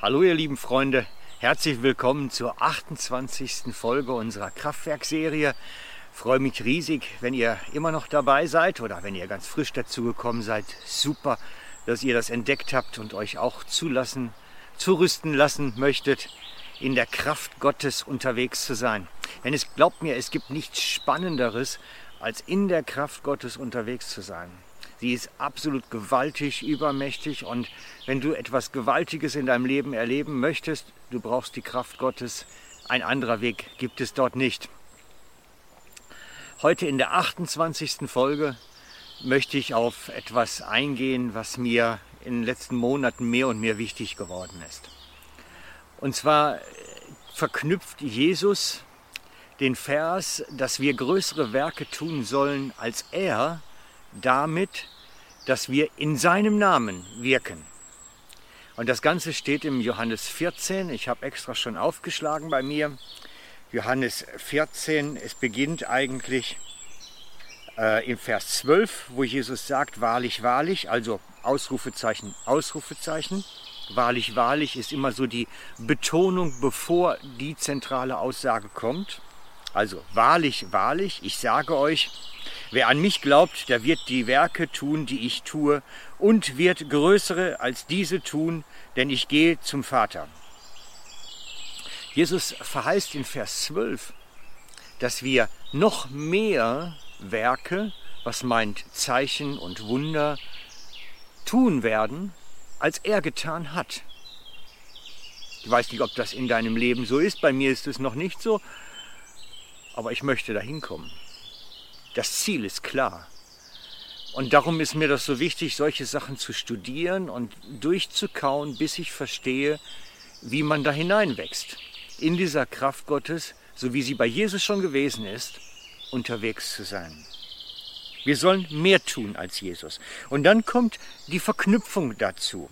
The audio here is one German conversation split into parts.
Hallo ihr lieben Freunde, herzlich willkommen zur 28. Folge unserer Kraftwerkserie. Freue mich riesig, wenn ihr immer noch dabei seid oder wenn ihr ganz frisch dazugekommen seid. Super, dass ihr das entdeckt habt und euch auch zulassen, zurüsten lassen möchtet, in der Kraft Gottes unterwegs zu sein. Denn es glaubt mir, es gibt nichts Spannenderes, als in der Kraft Gottes unterwegs zu sein. Sie ist absolut gewaltig, übermächtig und wenn du etwas Gewaltiges in deinem Leben erleben möchtest, du brauchst die Kraft Gottes. Ein anderer Weg gibt es dort nicht. Heute in der 28. Folge möchte ich auf etwas eingehen, was mir in den letzten Monaten mehr und mehr wichtig geworden ist. Und zwar verknüpft Jesus den Vers, dass wir größere Werke tun sollen als er, damit, dass wir in seinem Namen wirken. Und das Ganze steht im Johannes 14. Ich habe extra schon aufgeschlagen bei mir. Johannes 14, es beginnt eigentlich äh, im Vers 12, wo Jesus sagt, wahrlich, wahrlich, also Ausrufezeichen, Ausrufezeichen. Wahrlich, wahrlich ist immer so die Betonung, bevor die zentrale Aussage kommt. Also wahrlich, wahrlich, ich sage euch, wer an mich glaubt, der wird die Werke tun, die ich tue, und wird größere als diese tun, denn ich gehe zum Vater. Jesus verheißt in Vers 12, dass wir noch mehr Werke, was meint Zeichen und Wunder, tun werden, als er getan hat. Ich weiß nicht, ob das in deinem Leben so ist, bei mir ist es noch nicht so, aber ich möchte dahin kommen. Das Ziel ist klar. Und darum ist mir das so wichtig, solche Sachen zu studieren und durchzukauen, bis ich verstehe, wie man da hineinwächst. In dieser Kraft Gottes, so wie sie bei Jesus schon gewesen ist, unterwegs zu sein. Wir sollen mehr tun als Jesus. Und dann kommt die Verknüpfung dazu.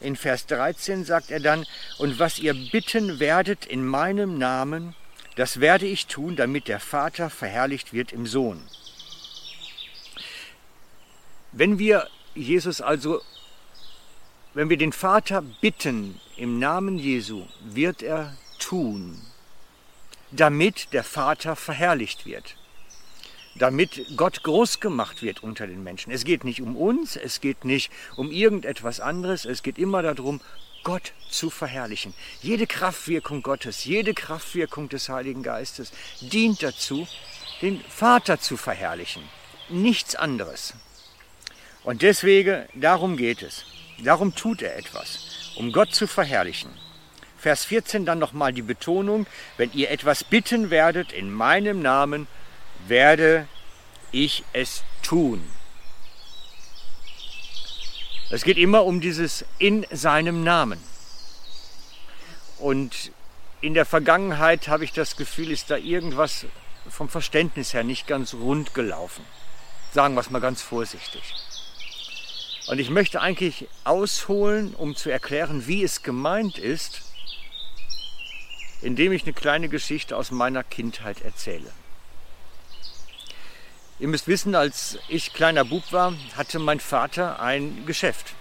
In Vers 13 sagt er dann, und was ihr bitten werdet in meinem Namen, das werde ich tun, damit der Vater verherrlicht wird im Sohn. Wenn wir Jesus also, wenn wir den Vater bitten im Namen Jesu, wird er tun, damit der Vater verherrlicht wird, damit Gott groß gemacht wird unter den Menschen. Es geht nicht um uns, es geht nicht um irgendetwas anderes, es geht immer darum, Gott zu verherrlichen. Jede Kraftwirkung Gottes, jede Kraftwirkung des Heiligen Geistes dient dazu, den Vater zu verherrlichen. Nichts anderes. Und deswegen, darum geht es. Darum tut er etwas, um Gott zu verherrlichen. Vers 14 dann nochmal die Betonung, wenn ihr etwas bitten werdet in meinem Namen, werde ich es tun. Es geht immer um dieses in seinem Namen. Und in der Vergangenheit habe ich das Gefühl, ist da irgendwas vom Verständnis her nicht ganz rund gelaufen. Sagen wir es mal ganz vorsichtig. Und ich möchte eigentlich ausholen, um zu erklären, wie es gemeint ist, indem ich eine kleine Geschichte aus meiner Kindheit erzähle. Ihr müsst wissen, als ich kleiner Bub war, hatte mein Vater ein Geschäft.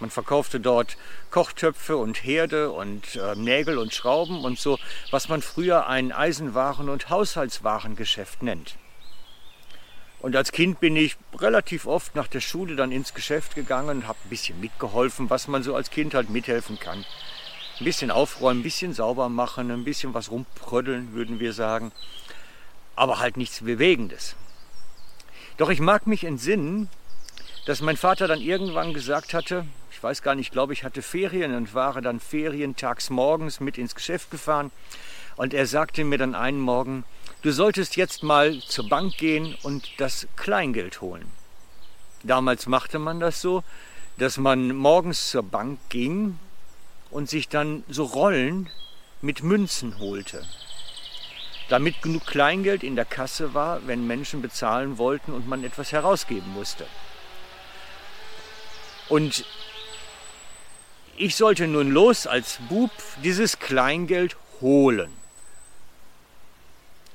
Man verkaufte dort Kochtöpfe und Herde und äh, Nägel und Schrauben und so, was man früher ein Eisenwaren- und Haushaltswarengeschäft nennt. Und als Kind bin ich relativ oft nach der Schule dann ins Geschäft gegangen und habe ein bisschen mitgeholfen, was man so als Kind halt mithelfen kann. Ein bisschen aufräumen, ein bisschen sauber machen, ein bisschen was rumpröddeln, würden wir sagen. Aber halt nichts Bewegendes. Doch ich mag mich entsinnen, dass mein Vater dann irgendwann gesagt hatte, ich weiß gar nicht, ich glaube, ich hatte Ferien und war dann ferientags morgens mit ins Geschäft gefahren. Und er sagte mir dann einen Morgen, du solltest jetzt mal zur Bank gehen und das Kleingeld holen. Damals machte man das so, dass man morgens zur Bank ging und sich dann so Rollen mit Münzen holte damit genug Kleingeld in der Kasse war, wenn Menschen bezahlen wollten und man etwas herausgeben musste. Und ich sollte nun los als Bub dieses Kleingeld holen.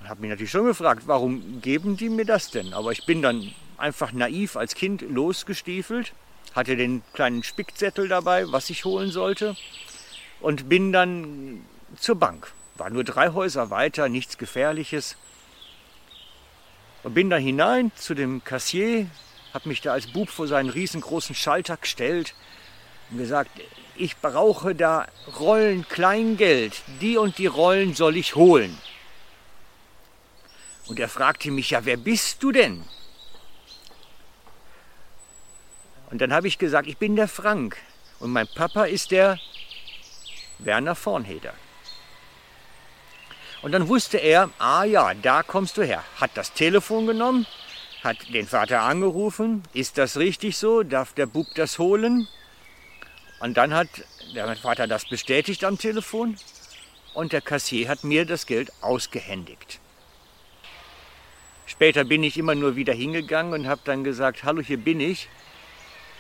Ich habe mich natürlich schon gefragt, warum geben die mir das denn? Aber ich bin dann einfach naiv als Kind losgestiefelt, hatte den kleinen Spickzettel dabei, was ich holen sollte, und bin dann zur Bank. War nur drei Häuser weiter, nichts Gefährliches. Und bin da hinein zu dem Kassier, habe mich da als Bub vor seinen riesengroßen Schalter gestellt und gesagt, ich brauche da Rollen Kleingeld, die und die Rollen soll ich holen. Und er fragte mich, ja, wer bist du denn? Und dann habe ich gesagt, ich bin der Frank und mein Papa ist der Werner Vornheder. Und dann wusste er, ah ja, da kommst du her. Hat das Telefon genommen, hat den Vater angerufen, ist das richtig so, darf der Bub das holen? Und dann hat der Vater das bestätigt am Telefon und der Kassier hat mir das Geld ausgehändigt. Später bin ich immer nur wieder hingegangen und habe dann gesagt, hallo, hier bin ich.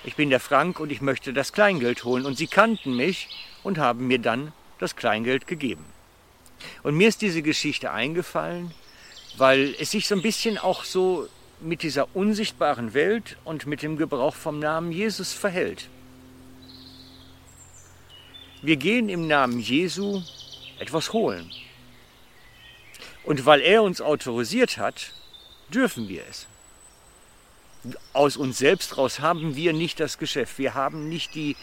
Ich bin der Frank und ich möchte das Kleingeld holen. Und sie kannten mich und haben mir dann das Kleingeld gegeben. Und mir ist diese Geschichte eingefallen, weil es sich so ein bisschen auch so mit dieser unsichtbaren Welt und mit dem Gebrauch vom Namen Jesus verhält. Wir gehen im Namen Jesu etwas holen. Und weil er uns autorisiert hat, dürfen wir es. Aus uns selbst raus haben wir nicht das Geschäft. Wir haben nicht die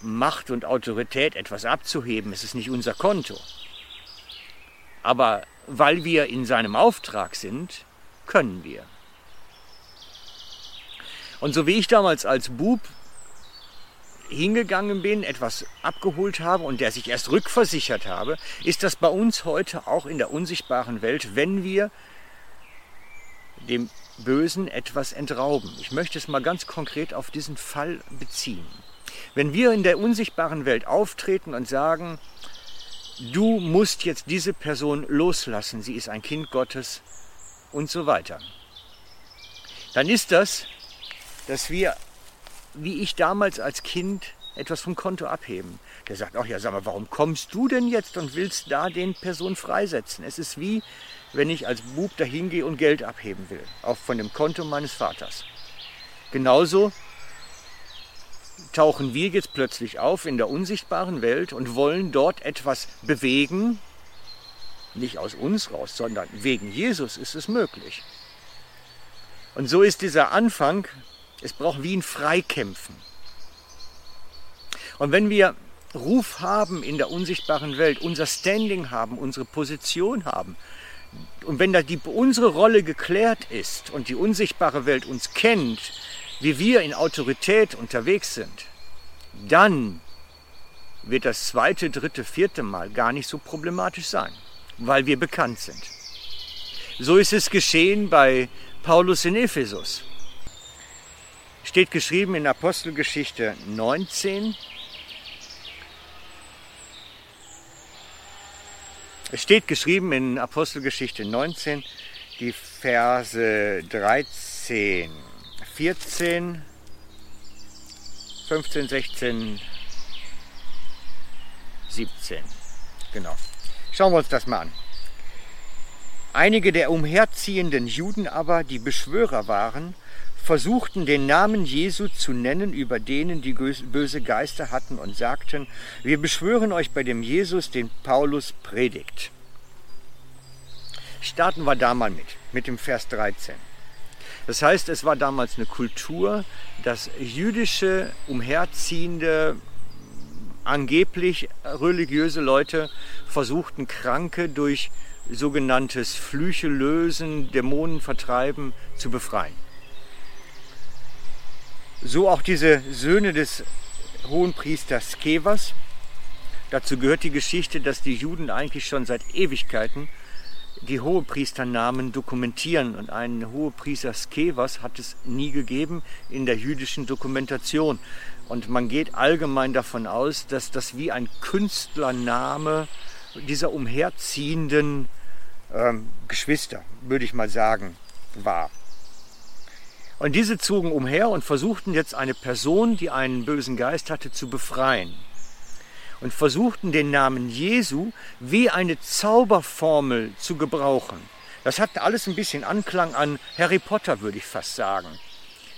Macht und Autorität, etwas abzuheben. Es ist nicht unser Konto. Aber weil wir in seinem Auftrag sind, können wir. Und so wie ich damals als Bub hingegangen bin, etwas abgeholt habe und der sich erst rückversichert habe, ist das bei uns heute auch in der unsichtbaren Welt, wenn wir dem Bösen etwas entrauben. Ich möchte es mal ganz konkret auf diesen Fall beziehen. Wenn wir in der unsichtbaren Welt auftreten und sagen, du musst jetzt diese Person loslassen, sie ist ein Kind Gottes und so weiter, dann ist das, dass wir wie ich damals als Kind etwas vom Konto abheben. Der sagt, ach ja, sag mal, warum kommst du denn jetzt und willst da den Person freisetzen? Es ist wie, wenn ich als Bub dahin gehe und Geld abheben will, auch von dem Konto meines Vaters. Genauso tauchen wir jetzt plötzlich auf in der unsichtbaren Welt und wollen dort etwas bewegen, nicht aus uns raus, sondern wegen Jesus ist es möglich. Und so ist dieser Anfang es braucht wie ein Freikämpfen. Und wenn wir Ruf haben in der unsichtbaren Welt, unser Standing haben, unsere Position haben, und wenn da die, unsere Rolle geklärt ist und die unsichtbare Welt uns kennt, wie wir in Autorität unterwegs sind, dann wird das zweite, dritte, vierte Mal gar nicht so problematisch sein, weil wir bekannt sind. So ist es geschehen bei Paulus in Ephesus. Steht geschrieben in Apostelgeschichte 19. Es steht geschrieben in Apostelgeschichte 19, die Verse 13, 14, 15, 16, 17. Genau. Schauen wir uns das mal an. Einige der umherziehenden Juden aber, die Beschwörer waren, versuchten den Namen Jesu zu nennen über denen, die böse Geister hatten und sagten, wir beschwören euch bei dem Jesus, den Paulus predigt. Starten wir da mal mit, mit dem Vers 13. Das heißt, es war damals eine Kultur, dass jüdische, umherziehende, angeblich religiöse Leute versuchten, Kranke durch sogenanntes Flüche lösen, Dämonen vertreiben, zu befreien. So auch diese Söhne des Hohenpriesters Skevas. Dazu gehört die Geschichte, dass die Juden eigentlich schon seit Ewigkeiten die Hohepriesternamen dokumentieren. Und einen Hohepriester Skevas hat es nie gegeben in der jüdischen Dokumentation. Und man geht allgemein davon aus, dass das wie ein Künstlername dieser umherziehenden ähm, Geschwister, würde ich mal sagen, war. Und diese zogen umher und versuchten jetzt eine Person, die einen bösen Geist hatte, zu befreien. Und versuchten den Namen Jesu wie eine Zauberformel zu gebrauchen. Das hat alles ein bisschen Anklang an Harry Potter, würde ich fast sagen.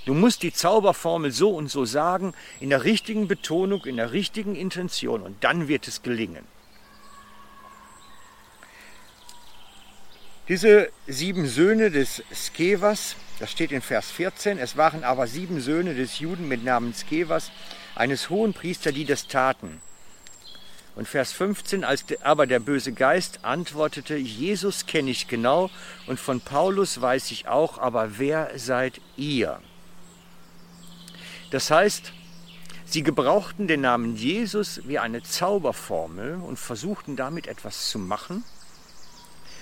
Du musst die Zauberformel so und so sagen, in der richtigen Betonung, in der richtigen Intention und dann wird es gelingen. Diese sieben Söhne des Skevas, das steht in Vers 14, es waren aber sieben Söhne des Juden mit Namen Skevas, eines hohen Priester, die das taten. Und Vers 15, als aber der böse Geist antwortete, Jesus kenne ich genau und von Paulus weiß ich auch, aber wer seid ihr? Das heißt, sie gebrauchten den Namen Jesus wie eine Zauberformel und versuchten damit etwas zu machen,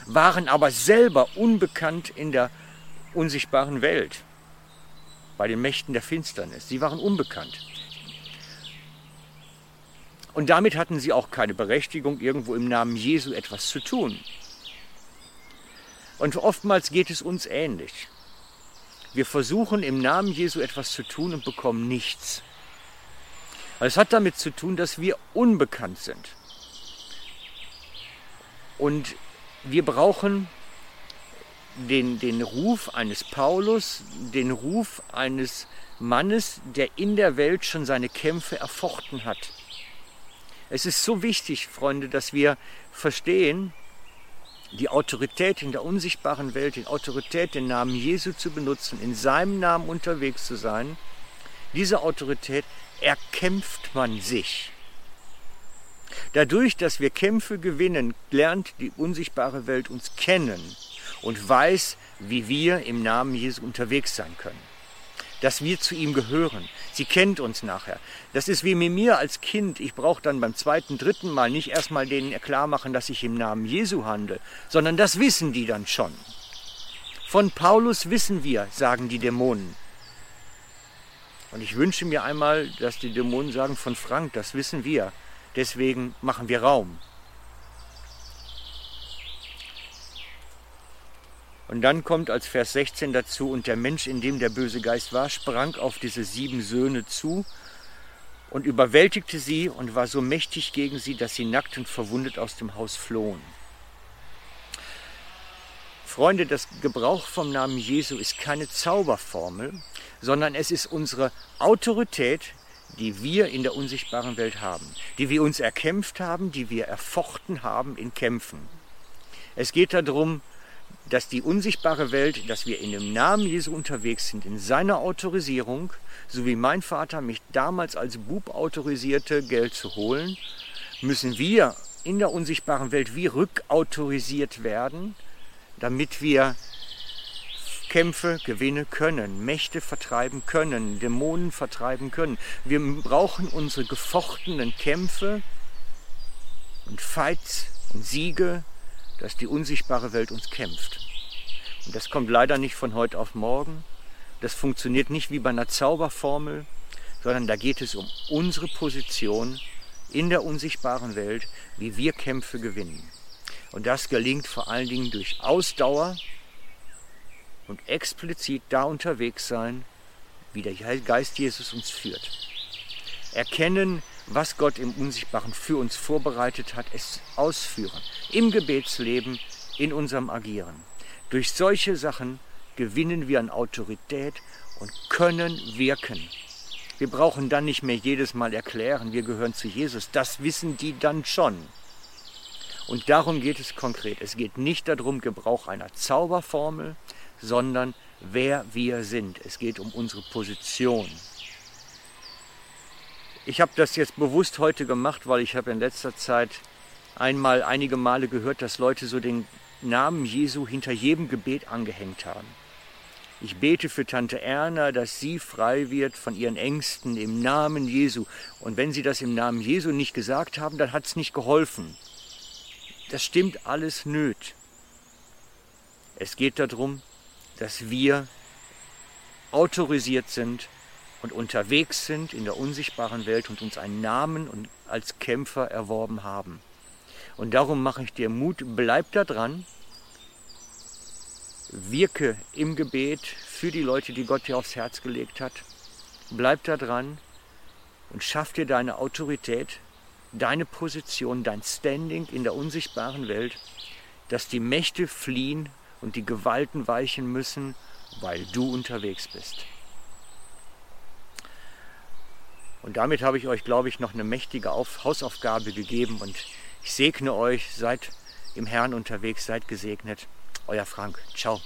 waren aber selber unbekannt in der unsichtbaren Welt, bei den Mächten der Finsternis. Sie waren unbekannt. Und damit hatten sie auch keine Berechtigung, irgendwo im Namen Jesu etwas zu tun. Und oftmals geht es uns ähnlich. Wir versuchen im Namen Jesu etwas zu tun und bekommen nichts. Es hat damit zu tun, dass wir unbekannt sind. Und wir brauchen den, den Ruf eines Paulus, den Ruf eines Mannes, der in der Welt schon seine Kämpfe erfochten hat. Es ist so wichtig, Freunde, dass wir verstehen, die Autorität in der unsichtbaren Welt, die Autorität, den Namen Jesu zu benutzen, in seinem Namen unterwegs zu sein, diese Autorität erkämpft man sich. Dadurch, dass wir Kämpfe gewinnen, lernt die unsichtbare Welt uns kennen und weiß, wie wir im Namen Jesu unterwegs sein können dass wir zu ihm gehören. Sie kennt uns nachher. Das ist wie mit mir als Kind. Ich brauche dann beim zweiten, dritten Mal nicht erstmal denen klar machen, dass ich im Namen Jesu handle, sondern das wissen die dann schon. Von Paulus wissen wir, sagen die Dämonen. Und ich wünsche mir einmal, dass die Dämonen sagen, von Frank, das wissen wir. Deswegen machen wir Raum. Und dann kommt als Vers 16 dazu, und der Mensch, in dem der böse Geist war, sprang auf diese sieben Söhne zu und überwältigte sie und war so mächtig gegen sie, dass sie nackt und verwundet aus dem Haus flohen. Freunde, das Gebrauch vom Namen Jesu ist keine Zauberformel, sondern es ist unsere Autorität, die wir in der unsichtbaren Welt haben, die wir uns erkämpft haben, die wir erfochten haben in Kämpfen. Es geht darum, dass die unsichtbare Welt, dass wir in dem Namen Jesu unterwegs sind, in seiner Autorisierung, so wie mein Vater mich damals als Bub autorisierte, Geld zu holen, müssen wir in der unsichtbaren Welt wie rückautorisiert werden, damit wir Kämpfe gewinnen können, Mächte vertreiben können, Dämonen vertreiben können. Wir brauchen unsere gefochtenen Kämpfe und Fights und Siege dass die unsichtbare Welt uns kämpft. Und das kommt leider nicht von heute auf morgen. Das funktioniert nicht wie bei einer Zauberformel, sondern da geht es um unsere Position in der unsichtbaren Welt, wie wir Kämpfe gewinnen. Und das gelingt vor allen Dingen durch Ausdauer und explizit da unterwegs sein, wie der Geist Jesus uns führt. Erkennen, was Gott im Unsichtbaren für uns vorbereitet hat, es ausführen. Im Gebetsleben, in unserem Agieren. Durch solche Sachen gewinnen wir an Autorität und können wirken. Wir brauchen dann nicht mehr jedes Mal erklären, wir gehören zu Jesus. Das wissen die dann schon. Und darum geht es konkret. Es geht nicht darum, Gebrauch einer Zauberformel, sondern wer wir sind. Es geht um unsere Position. Ich habe das jetzt bewusst heute gemacht, weil ich habe in letzter Zeit einmal einige Male gehört, dass Leute so den Namen Jesu hinter jedem Gebet angehängt haben. Ich bete für Tante Erna, dass sie frei wird von ihren Ängsten im Namen Jesu. Und wenn sie das im Namen Jesu nicht gesagt haben, dann hat es nicht geholfen. Das stimmt alles nöt. Es geht darum, dass wir autorisiert sind und unterwegs sind in der unsichtbaren Welt und uns einen Namen und als Kämpfer erworben haben. Und darum mache ich dir Mut, bleib da dran, wirke im Gebet für die Leute, die Gott dir aufs Herz gelegt hat. Bleib da dran und schaff dir deine Autorität, deine Position, dein Standing in der unsichtbaren Welt, dass die Mächte fliehen und die Gewalten weichen müssen, weil du unterwegs bist. Und damit habe ich euch, glaube ich, noch eine mächtige Auf Hausaufgabe gegeben und ich segne euch, seid im Herrn unterwegs, seid gesegnet. Euer Frank. Ciao.